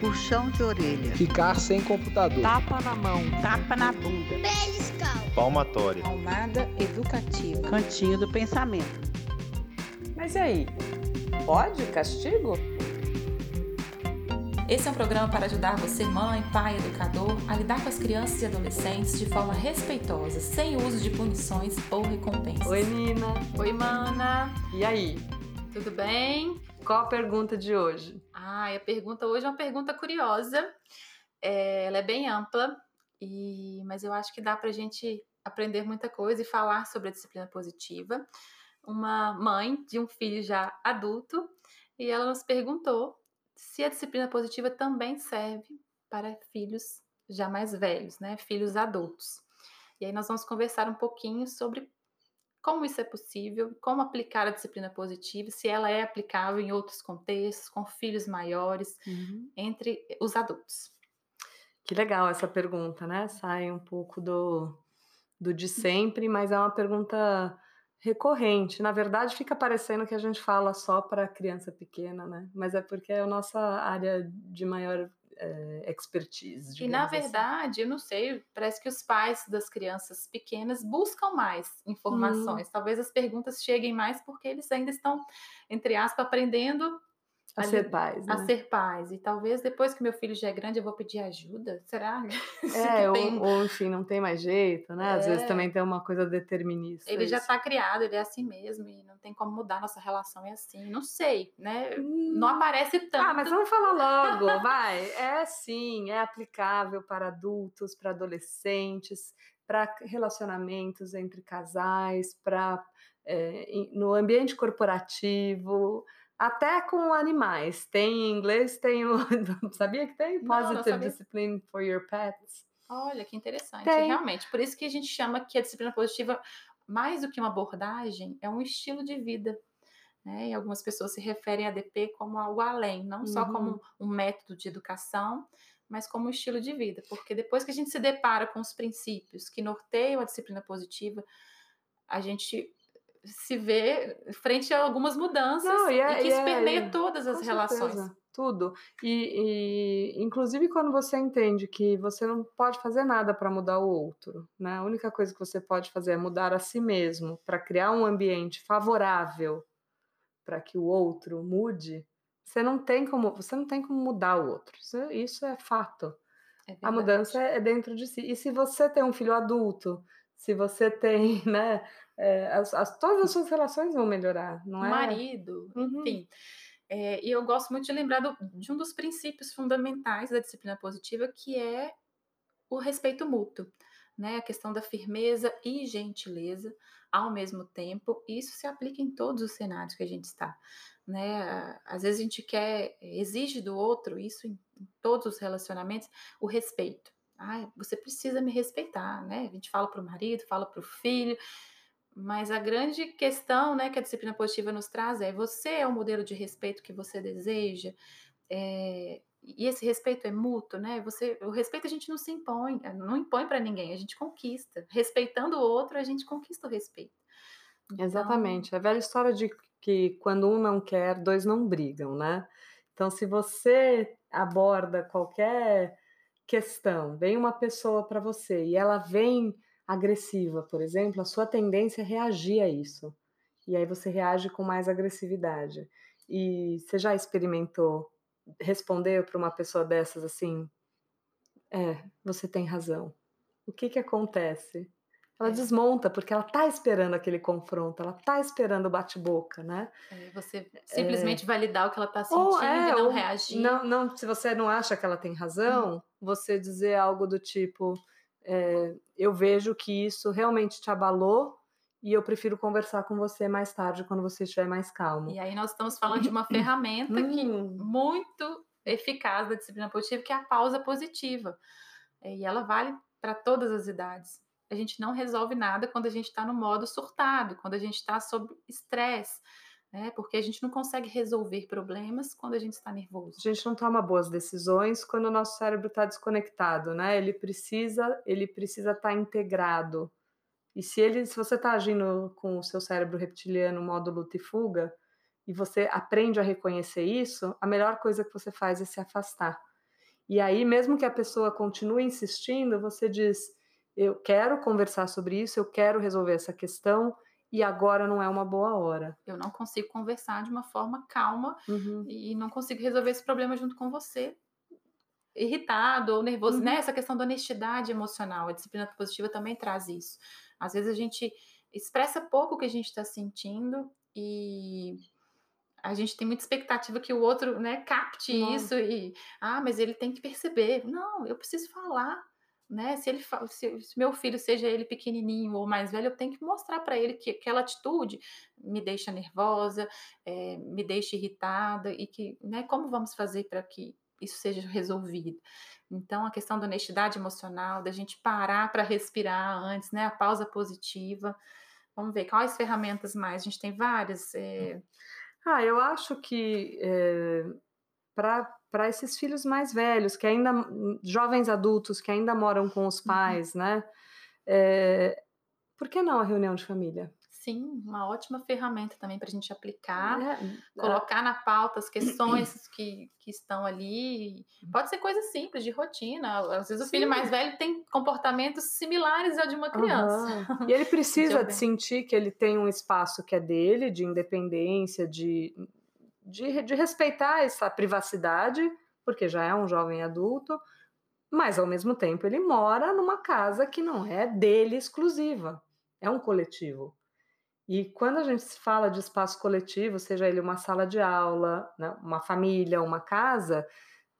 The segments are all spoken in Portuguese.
puxão de orelha, Ficar sem computador. Tapa na mão. tapa na bunda, Beliscão. Palmatória. Palmada educativa. cantinho do pensamento. Mas e aí? Pode castigo? Esse é um programa para ajudar você, mãe, pai, educador, a lidar com as crianças e adolescentes de forma respeitosa, sem o uso de punições ou recompensas. Oi, Nina. Oi, Mana, E aí? tudo bem? Qual a pergunta de hoje? Ah, a pergunta hoje é uma pergunta curiosa. É, ela é bem ampla, e, mas eu acho que dá para a gente aprender muita coisa e falar sobre a disciplina positiva. Uma mãe de um filho já adulto, e ela nos perguntou se a disciplina positiva também serve para filhos já mais velhos, né? Filhos adultos. E aí nós vamos conversar um pouquinho sobre como isso é possível, como aplicar a disciplina positiva, se ela é aplicável em outros contextos, com filhos maiores, entre os adultos. Que legal essa pergunta, né? Sai um pouco do, do de sempre, mas é uma pergunta recorrente. Na verdade, fica parecendo que a gente fala só para criança pequena, né? Mas é porque é a nossa área de maior é, expertise. E na assim. verdade, eu não sei, parece que os pais das crianças pequenas buscam mais informações. Talvez as perguntas cheguem mais porque eles ainda estão, entre aspas, aprendendo a ser pais, né? a ser pais. E talvez depois que meu filho já é grande, eu vou pedir ajuda. Será? É, ou, ou, enfim, não tem mais jeito, né? Às É. vezes também tem uma coisa determinista. Ele já isso. está criado, ele é assim mesmo, e não tem como mudar nossa relação, é assim. Não sei, né? Hum. Não aparece tanto. Ah, mas vamos falar logo, vai. É sim, é aplicável para adultos, para adolescentes, para relacionamentos entre casais, para é, em- no ambiente corporativo, até com animais. Tem em inglês, tem o. Sabia que tem? Não, não Positive sabia. Discipline for Your Pets. Olha, que interessante, Tem. realmente. Por isso que a gente chama que a disciplina positiva, mais do que uma abordagem, é um estilo de vida. Né? E algumas pessoas se referem a DP como algo além, não só Uhum. como um método de educação, mas como um estilo de vida. Porque depois que a gente se depara com os princípios que norteiam a disciplina positiva, a gente se vê frente a algumas mudanças Não, e é- e que isso é- permeia todas as relações. certeza, tudo. E, e, inclusive quando você entende que você não pode fazer nada para mudar o outro, né? A única coisa que você pode fazer é mudar a si mesmo para criar um ambiente favorável para que o outro mude. Você não tem como, você não tem como mudar o outro. Isso, isso é fato. É A mudança é dentro de si. E se você tem um filho adulto, se você tem, né, é, as, as- todas as suas relações vão melhorar, não é? marido, Uhum. enfim. É, e eu gosto muito de lembrar do- de um dos princípios fundamentais da disciplina positiva, que é o respeito mútuo, né? A questão da firmeza e gentileza ao mesmo tempo. E isso se aplica em todos os cenários que a gente está, né? Às vezes a gente quer, exige do outro, isso em, em todos os relacionamentos, o respeito. Você precisa me respeitar, né? A gente fala para o marido, fala para o filho, mas a grande questão né, que a disciplina positiva nos traz é: você é o modelo de respeito que você deseja, é, e esse respeito é mútuo, né? Você, o respeito a gente não se impõe, não impõe para ninguém, a gente conquista. Respeitando o outro, a gente conquista o respeito. Então, Exatamente. A velha história de que quando um não quer, dois não brigam, né? Então, se você aborda qualquer questão, vem uma pessoa para você e ela vem agressiva, por exemplo, a sua tendência é reagir a isso. E aí você reage com mais agressividade. E você já experimentou responder para uma pessoa dessas assim? É, você tem razão. O que que acontece? Ela É. desmonta porque ela tá esperando aquele confronto, ela tá esperando o bate-boca, né? é, você simplesmente validar o que ela está sentindo Ou é, e não reagir. Não, não, se você não acha que ela tem razão, você dizer algo do tipo: é, eu vejo que isso realmente te abalou e eu prefiro conversar com você mais tarde quando você estiver mais calmo. E aí nós estamos falando de uma ferramenta que Hum, muito eficaz da disciplina positiva, que é a pausa positiva. É, E ela vale para todas as idades. A gente não resolve nada quando a gente está no modo surtado, quando a gente está sob estresse, né? Porque a gente não consegue resolver problemas quando a gente está nervoso. a gente não toma boas decisões quando o nosso cérebro está desconectado, né? Ele precisa, ele precisa estar integrado. E se ele, se você está agindo com o seu cérebro reptiliano, modo luta e fuga, e você aprende a reconhecer isso, a melhor coisa que você faz é se afastar. E aí, mesmo que a pessoa continue insistindo, você diz: eu quero conversar sobre isso, eu quero resolver essa questão e agora não é uma boa hora. Eu não consigo conversar de uma forma calma Uhum. e não consigo resolver esse problema junto com você. Irritado ou nervoso, Uhum. né? Essa questão da honestidade emocional, a disciplina positiva também traz isso. Às vezes a gente expressa pouco o que a gente está sentindo e a gente tem muita expectativa que o outro, né, capte Nossa. isso e ah, mas ele tem que perceber. Não, eu preciso falar, né? Se ele se, se meu filho seja ele pequenininho ou mais velho, eu tenho que mostrar para ele que aquela atitude me deixa nervosa, eh, me deixa irritada e que, né, como vamos fazer para que isso seja resolvido? Então, a questão da honestidade emocional, da gente parar para respirar antes, né? A pausa positiva. Vamos ver quais ferramentas mais. A gente tem várias. eh, Ah, eu acho que para esses filhos mais velhos, que ainda, jovens adultos que ainda moram com os pais, né? É, por que não a reunião de família? Sim, uma ótima ferramenta também para a gente aplicar, É, colocar na pauta as questões que, que estão ali. Pode ser coisa simples, de rotina. Às vezes o filho Sim. mais velho tem comportamentos similares ao de uma criança. Aham. E ele precisa de sentir que ele tem um espaço que é dele, de independência, de, de, de respeitar essa privacidade, porque já é um jovem adulto, mas ao mesmo tempo ele mora numa casa que não é dele exclusiva, é um coletivo. E quando a gente fala de espaço coletivo, seja ele uma sala de aula, né, uma família, uma casa,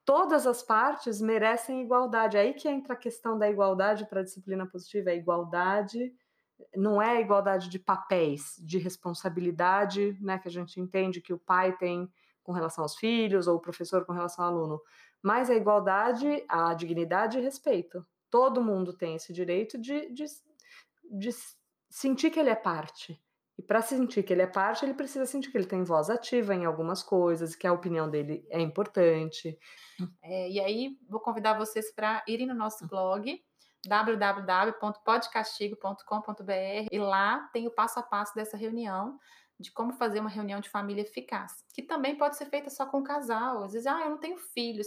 todas as partes merecem igualdade. Aí que entra a questão da igualdade para a disciplina positiva, a igualdade não é a igualdade de papéis, de responsabilidade, né, que a gente entende que o pai tem com relação aos filhos ou o professor com relação ao aluno, mas a igualdade, a dignidade e respeito. Todo mundo tem esse direito de, de, de sentir que ele é parte. E para sentir que ele é parte, ele precisa sentir que ele tem voz ativa em algumas coisas, que a opinião dele é importante. É, e aí, vou convidar vocês para irem no nosso blog www.podcastigo.com.br e lá tem o passo a passo dessa reunião de como fazer uma reunião de família eficaz, que também pode ser feita só com o casal. Às vezes, ah, eu não tenho filhos.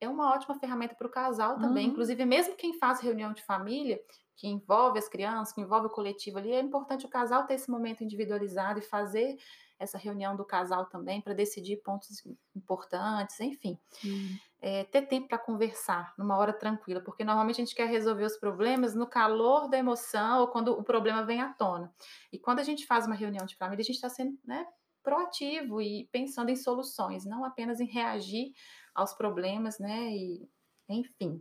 É uma ótima ferramenta para o casal também. Uhum. Inclusive, mesmo quem faz reunião de família, que envolve as crianças, que envolve o coletivo ali, é importante o casal ter esse momento individualizado e fazer essa reunião do casal também para decidir pontos importantes, enfim. É, ter tempo para conversar numa hora tranquila, porque normalmente a gente quer resolver os problemas no calor da emoção ou quando o problema vem à tona. E quando a gente faz uma reunião de família, a gente está sendo né, proativo e pensando em soluções, não apenas em reagir aos problemas, né? E, enfim.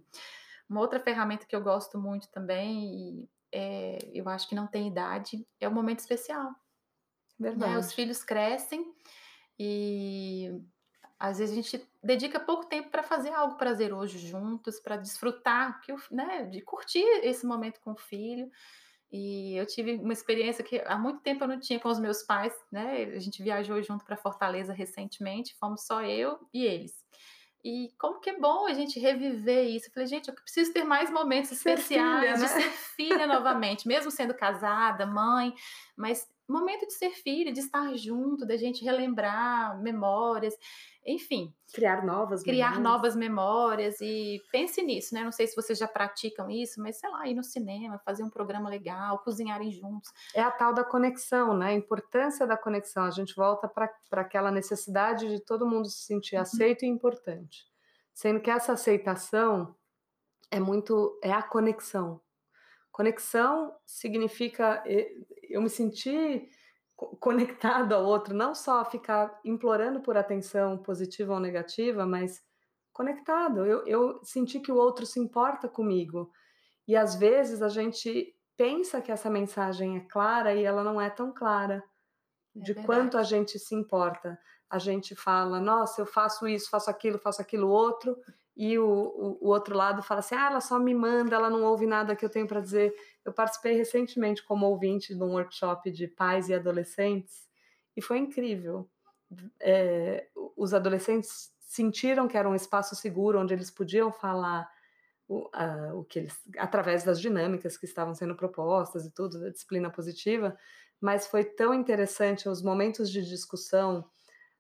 Uma outra ferramenta que eu gosto muito também, e é, eu acho que não tem idade, é o momento especial. Verdade. Né? Os filhos crescem e às vezes a gente dedica pouco tempo para fazer algo prazeroso juntos, para desfrutar, que né, de curtir esse momento com o filho. E eu tive uma experiência que há muito tempo eu não tinha com os meus pais, né? A gente viajou junto para Fortaleza recentemente, fomos só eu e eles. E como que é bom a gente reviver isso. Eu falei, gente, eu preciso ter mais momentos Ser especiais filha, de né? ser filha novamente, mesmo sendo casada, mãe, mas momento de ser filha, de estar junto, da gente relembrar memórias, enfim, Criar novas criar memórias. novas memórias e pense nisso, né? Não sei se vocês já praticam isso, mas sei lá, ir no cinema, fazer um programa legal, cozinharem juntos. É a tal da conexão, né? A importância da conexão. A gente volta para aquela necessidade de todo mundo se sentir aceito e importante. Sendo que essa aceitação é muito. é a conexão. Conexão significa eh, eu me sentir co- conectado ao outro, não só ficar implorando por atenção positiva ou negativa, mas conectado. Eu, eu senti que o outro se importa comigo. E às vezes a gente pensa que essa mensagem é clara e ela não é tão clara. É De verdade. quanto a gente se importa. A gente fala, nossa, eu faço isso, faço aquilo, faço aquilo outro, e o, o, o outro lado fala assim, ah, ela só me manda, ela não ouve nada que eu tenho para dizer. Eu participei recentemente como ouvinte de um workshop de pais e adolescentes, e foi incrível. É, os adolescentes sentiram que era um espaço seguro onde eles podiam falar o, a, o que eles, através das dinâmicas que estavam sendo propostas e tudo, da disciplina positiva, mas foi tão interessante os momentos de discussão,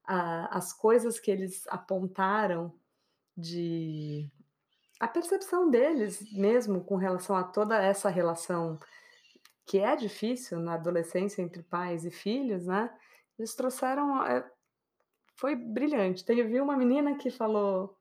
a, as coisas que eles apontaram de a percepção deles mesmo com relação a toda essa relação que é difícil na adolescência entre pais e filhos, né? Eles trouxeram. É, foi brilhante. Teve uma menina que falou: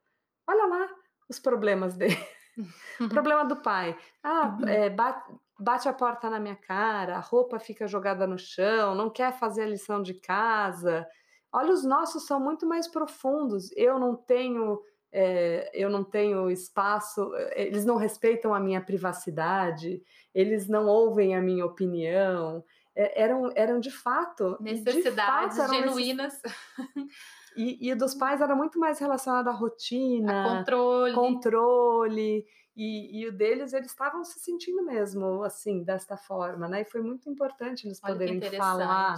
Olha lá os problemas dele. Problema do pai. Ah, é, bate, bate a porta na minha cara, a roupa fica jogada no chão, não quer fazer a lição de casa. Olha, os nossos são muito mais profundos. Eu não tenho é, eu não tenho espaço, eles não respeitam a minha privacidade, eles não ouvem a minha opinião. É, eram, eram de fato necessidades de fato, genuínas. E, e dos pais era muito mais relacionado à rotina, a controle. controle e, e, o deles, eles estavam se sentindo mesmo assim, desta forma, né? E foi muito importante eles Olha poderem falar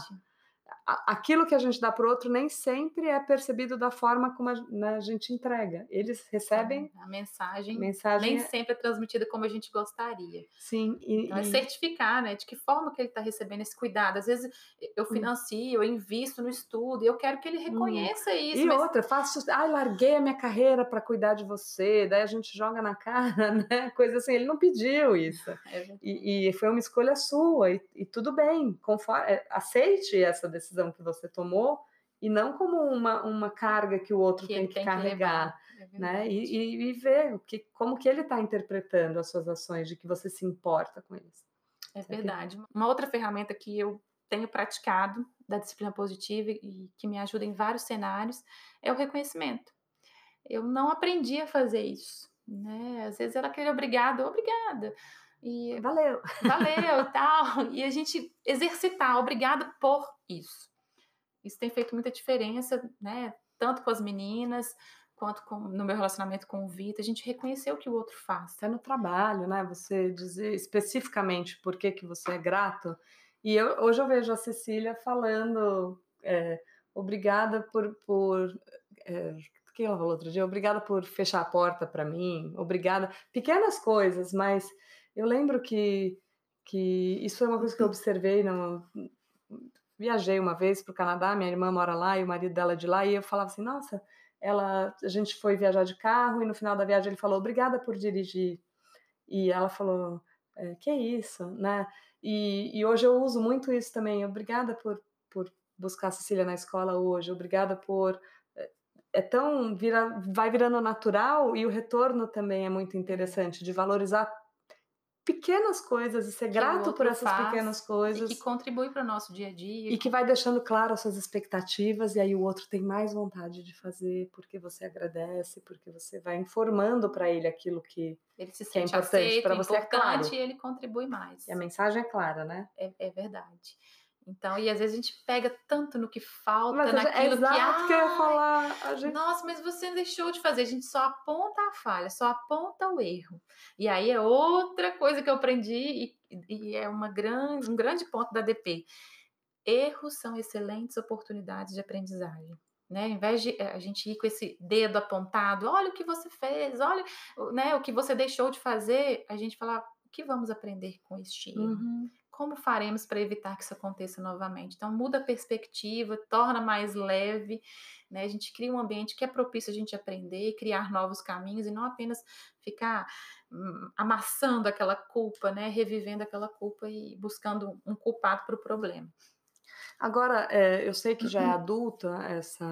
aquilo que a gente dá para o outro nem sempre é percebido da forma como a, né, a gente entrega. Eles recebem a mensagem, mensagem nem é... sempre é transmitida como a gente gostaria. Sim, e, então, é certificar, né, de que forma que ele está recebendo esse cuidado. Às vezes eu hum. financio, eu invisto no estudo, e eu quero que ele hum. reconheça hum. isso. E mas... outra, faço, ah, larguei a minha carreira para cuidar de você, daí a gente joga na cara, né, coisa assim. Ele não pediu isso. É e, e, foi uma escolha sua e, e tudo bem, conforme, é, aceite essa decisão decisão que você tomou e não como uma, uma carga que o outro que tem que tem carregar, que é né? E, e, e, ver o que, como que ele está interpretando as suas ações, de que você se importa com eles. É verdade. Uma outra ferramenta que eu tenho praticado da disciplina positiva e que me ajuda em vários cenários é o reconhecimento. Eu não aprendi a fazer isso, né? Às vezes era aquele obrigado, obrigada. E valeu, valeu e tal. E a gente exercitar, obrigado por isso. Isso tem feito muita diferença, né? Tanto com as meninas, quanto com, no meu relacionamento com o Vitor, a gente reconhecer o que o outro faz. É no trabalho, né? Você dizer especificamente por que, que você é grato. E eu, hoje eu vejo a Cecília falando, é, obrigada por. por é, o que ela falou outro dia? Obrigada por fechar a porta para mim, obrigada. Pequenas coisas, mas eu lembro que, que isso foi uma coisa que eu observei no, viajei uma vez para o Canadá, minha irmã mora lá e o marido dela é de lá, e eu falava assim, nossa, ela, a gente foi viajar de carro e no final da viagem ele falou, obrigada por dirigir. E ela falou, é, que isso, né? E, e, hoje eu uso muito isso também, obrigada por, por buscar a Cecília na escola hoje, obrigada por é, é tão vira, vai virando natural e o retorno também é muito interessante de valorizar pequenas coisas e ser que grato por essas pequenas coisas. E que contribui para o nosso dia a dia. E que vai deixando claro as suas expectativas, e aí o outro tem mais vontade de fazer, porque você agradece, porque você vai informando para ele aquilo que, ele se que é importante para você. É claro. e ele contribui mais. E a mensagem é clara, né? É, é verdade. Então, e às vezes a gente pega tanto no que falta, mas naquilo é exato que, que eu ia falar. Gente... Nossa, mas você deixou de fazer. A gente só aponta a falha, só aponta o erro. E aí é outra coisa que eu aprendi e, e é uma grande, um grande ponto da DP. Erros são excelentes oportunidades de aprendizagem. Né? Ao invés de eh, a gente ir com esse dedo apontado, olha o que você fez, olha né, o que você deixou de fazer, a gente fala, o que vamos aprender com este erro? Uhum como faremos para evitar que isso aconteça novamente? Então, muda a perspectiva, torna mais leve, né? A gente cria um ambiente que é propício a gente aprender, criar novos caminhos e não apenas ficar hum, amassando aquela culpa, né? Revivendo aquela culpa e buscando um culpado para o problema. Agora, é, eu sei que já é adulta essa,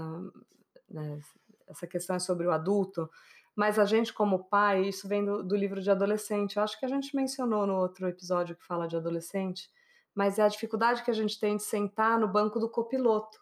né, essa questão é sobre o adulto, mas a gente, como pai, isso vem do, do, livro de adolescente. Eu acho que a gente mencionou no outro episódio que fala de adolescente, mas é a dificuldade que a gente tem de sentar no banco do copiloto.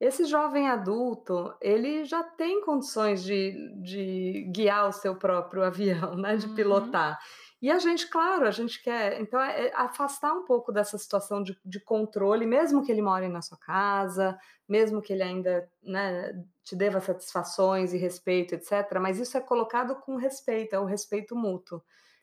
Esse jovem adulto, ele já tem condições de, de guiar o seu próprio avião, né? De uhum. pilotar. E a gente, claro, a gente quer. Então, é, é afastar um pouco dessa situação de, de, controle, mesmo que ele more na sua casa, mesmo que ele ainda né, te deva satisfações e respeito, etc. Mas isso é colocado com respeito, é o respeito mútuo.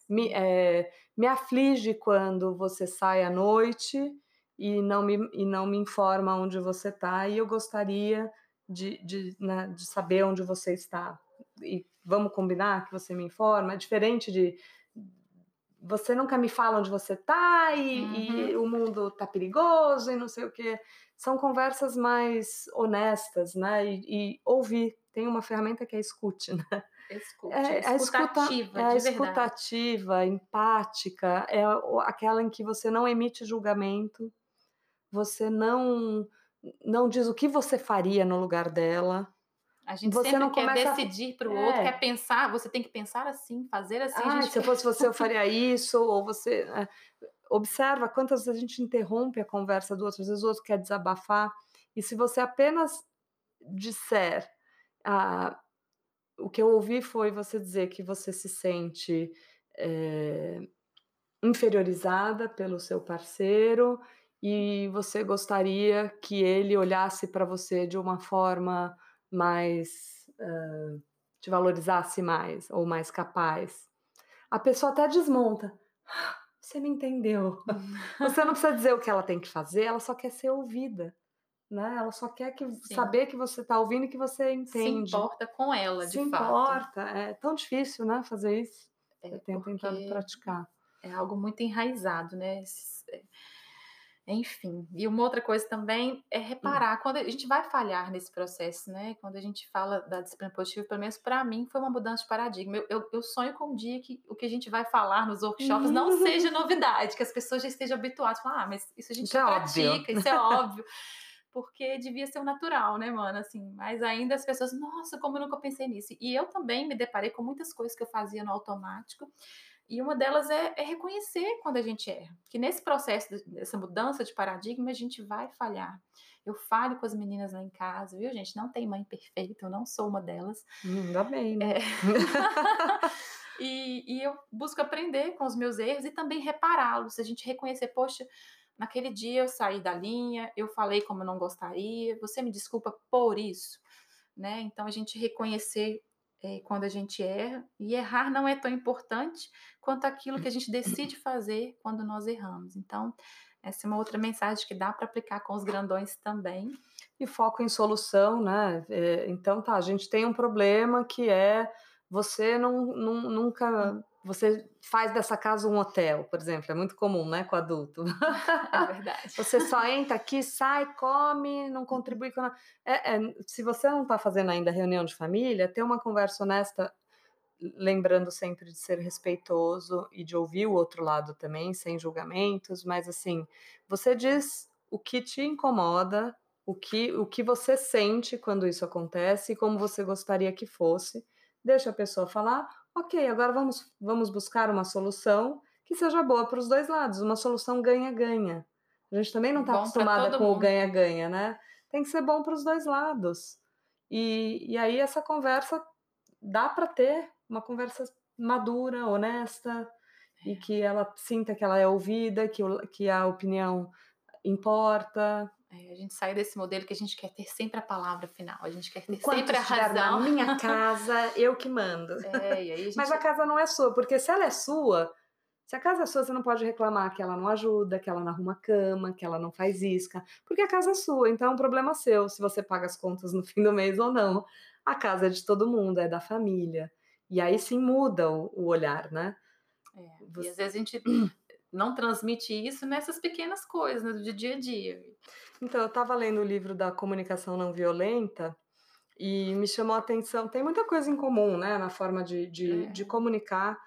Me, é, me aflige quando você sai à noite e não me, e não me informa onde você está, e eu gostaria de, de, né, de saber onde você está. E vamos combinar que você me informa? É diferente de você nunca me fala onde você tá e, uhum. e, o mundo tá perigoso e não sei o que. São conversas mais honestas, né? E, e ouvir, tem uma ferramenta que é escute, né? Escute, É, a escuta, escutativa, é escutativa, empática, é aquela em que você não emite julgamento, você não não diz o que você faria no lugar dela. A gente Você sempre não quer começa decidir para o É. outro, quer pensar, você tem que pensar assim, fazer assim. Ah, gente se eu fosse você, eu faria isso, ou você. é, observa quantas vezes a gente interrompe a conversa do outro, às vezes o outro quer desabafar, e se você apenas disser. Ah, o que eu ouvi foi você dizer que você se sente é, inferiorizada pelo seu parceiro e você gostaria que ele olhasse para você de uma forma mais. ah, te valorizasse mais ou mais capaz. A pessoa até desmonta. "Ah, Você me entendeu. Você não precisa dizer o que ela tem que fazer, ela só quer ser ouvida. Né? Ela só quer que, Sim. saber que você está ouvindo e que você se entende. importa com ela, de Se fato. importa. É tão difícil, né, fazer isso. É, Eu tenho tentado praticar. é algo muito enraizado, né? Esses- é, Enfim, e uma outra coisa também é reparar quando a gente vai falhar nesse processo, né? Quando a gente fala da disciplina positiva, pelo menos para mim foi uma mudança de paradigma. Eu, eu, eu sonho com um dia que o que a gente vai falar nos workshops não seja novidade, que as pessoas já estejam habituadas. Falar, ah, mas isso a gente é já óbvio." pratica, isso é óbvio. Porque devia ser o natural, né, mano? Assim, mas ainda as pessoas, nossa, como eu nunca pensei nisso. E eu também me deparei com muitas coisas que eu fazia no automático. E uma delas é, é reconhecer quando a gente erra. Que nesse processo de- dessa mudança de paradigma, a gente vai falhar. Eu falho com as meninas lá em casa, viu, gente? Não tem mãe perfeita, eu não sou uma delas. Ainda bem, né? É. e, e eu busco aprender com os meus erros e também repará-los. A gente reconhecer, poxa, naquele dia eu saí da linha, eu falei como eu não gostaria, você me desculpa por isso. Né? Então a gente reconhecer eh, quando a gente erra, e errar não é tão importante quanto aquilo que a gente decide fazer quando nós erramos. Então, essa é uma outra mensagem que dá para aplicar com os grandões também. E foco em solução, né? É, então tá, a gente tem um problema que é você não, não- nunca. Você faz dessa casa um hotel, por exemplo, é muito comum, né, com adulto. É verdade. Você só entra aqui, sai, come, não contribui com nada. É, é, se você não está fazendo ainda reunião de família, ter uma conversa honesta, lembrando sempre de ser respeitoso e de ouvir o outro lado também, sem julgamentos, mas assim, você diz o que te incomoda, o que, o que você sente quando isso acontece e como você gostaria que fosse. Deixa a pessoa falar, ok, agora vamos, vamos buscar uma solução que seja boa para os dois lados, uma solução ganha-ganha. A gente também não está acostumada com o mundo. ganha-ganha, né? Tem que ser bom para os dois lados. E, e aí essa conversa dá para ter uma conversa madura, honesta, e que ela sinta que ela é ouvida, que, o- que a opinião importa. É, a gente sai desse modelo que a gente quer ter sempre a palavra final, a gente quer ter Enquanto sempre a estiver na razão. minha casa, eu que mando. É, e aí a gente... Mas a casa não é sua, porque se ela é sua, se a casa é sua, você não pode reclamar que ela não ajuda, que ela não arruma cama, que ela não faz isca, porque a casa é sua, então é um problema seu se você paga as contas no fim do mês ou não. A casa é de todo mundo, é da família. E aí sim muda o, o olhar, né? É, E Você- às vezes a gente não transmite isso nessas pequenas coisas, né, do dia a dia. Então, eu estava lendo o livro da comunicação não violenta e me chamou a atenção. Tem muita coisa em comum, né, na forma de, de, É. de comunicar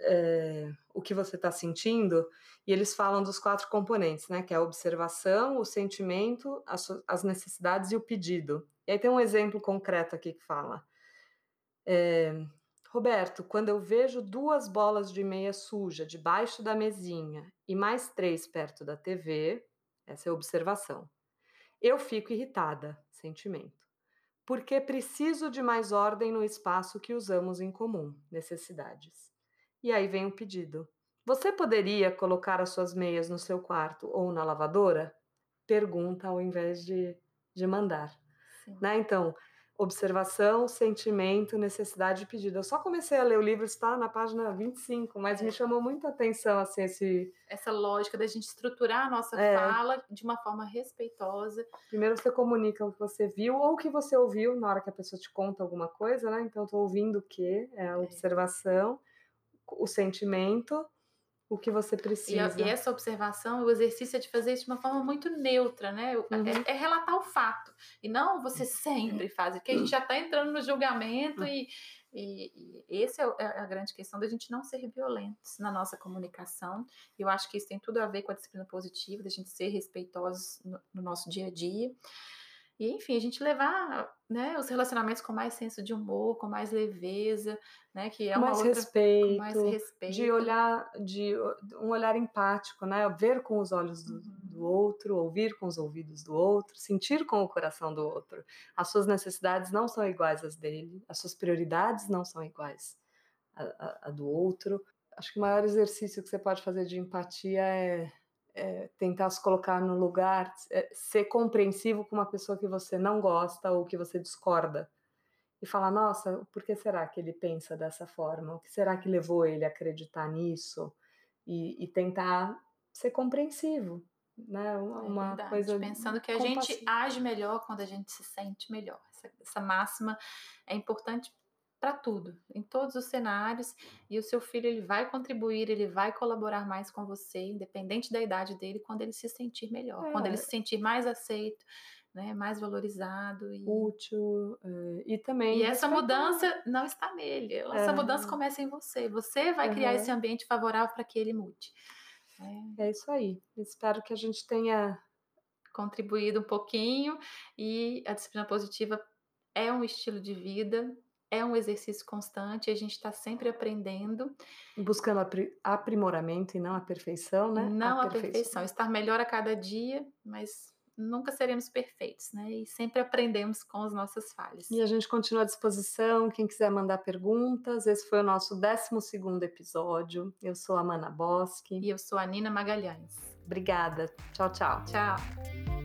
é, o que você está sentindo. E eles falam dos quatro componentes, né, que é a observação, o sentimento, as, as necessidades e o pedido. E aí tem um exemplo concreto aqui que fala. É, Roberto, quando eu vejo duas bolas de meia suja debaixo da mesinha e mais três perto da TV, essa é a observação. Eu fico irritada, sentimento. Porque preciso de mais ordem no espaço que usamos em comum, necessidades. E aí vem o pedido. Você poderia colocar as suas meias no seu quarto ou na lavadora? Pergunta ao invés de, de mandar. Né? Então, observação, sentimento, necessidade e pedido. Eu só comecei a ler o livro, está na página 25, mas É. me chamou muita atenção assim, esse, Essa lógica da gente estruturar a nossa É. fala de uma forma respeitosa. Primeiro você comunica o que você viu ou o que você ouviu na hora que a pessoa te conta alguma coisa, né? Então eu tô ouvindo o que é a observação, o sentimento o que você E, precisa. e essa observação, o exercício é de fazer isso de uma forma muito neutra, né? O- Uhum. É, é relatar o fato. E não você sempre faz, porque a gente já está entrando no julgamento e, e, e esse é, o- é a grande questão da gente não ser violentos na nossa comunicação. E eu acho que isso tem tudo a ver com a disciplina positiva, da gente ser respeitosos no, no nosso dia a dia. E, enfim, a gente levar né, os relacionamentos com mais senso de humor, com mais leveza, né? Que é uma mais outra... respeito, com mais respeito. de olhar, de um olhar empático, né? Ver com os olhos do, Uhum. do outro, ouvir com os ouvidos do outro, sentir com o coração do outro. As suas necessidades não são iguais às dele, as suas prioridades não são iguais à, à- à do outro. Acho que o maior exercício que você pode fazer de empatia é, é tentar se colocar no lugar, é ser compreensivo com uma pessoa que você não gosta ou que você discorda e falar, nossa, por que será que ele pensa dessa forma? O que será que levou ele a acreditar nisso? E, e tentar ser compreensivo, né? Uma, É coisa Pensando que a gente compassiva. age melhor quando a gente se sente melhor. Essa, essa máxima é importante para tudo, em todos os cenários. E o seu filho ele vai contribuir, ele vai colaborar mais com você, independente da idade dele, quando ele se sentir melhor, quando ele É. se sentir mais aceito, né, mais valorizado. E, útil eh, e também e essa mudança não está nele. Essa É. mudança começa em você. Você vai criar esse ambiente favorável para que ele mude. É, É isso aí. Espero que a gente tenha contribuído um pouquinho e a disciplina positiva é um estilo de vida, é um exercício constante, a gente está sempre aprendendo, buscando apri- aprimoramento e não a perfeição, né? não a perfeição, estar melhor a cada dia, mas nunca seremos perfeitos, né? E sempre aprendemos com as nossas falhas. E a gente continua à disposição. Quem quiser mandar perguntas, esse foi o nosso 12 episódio. Eu sou a Mana Bosque. E eu sou a Nina Magalhães. Obrigada. Tchau, tchau. Tchau!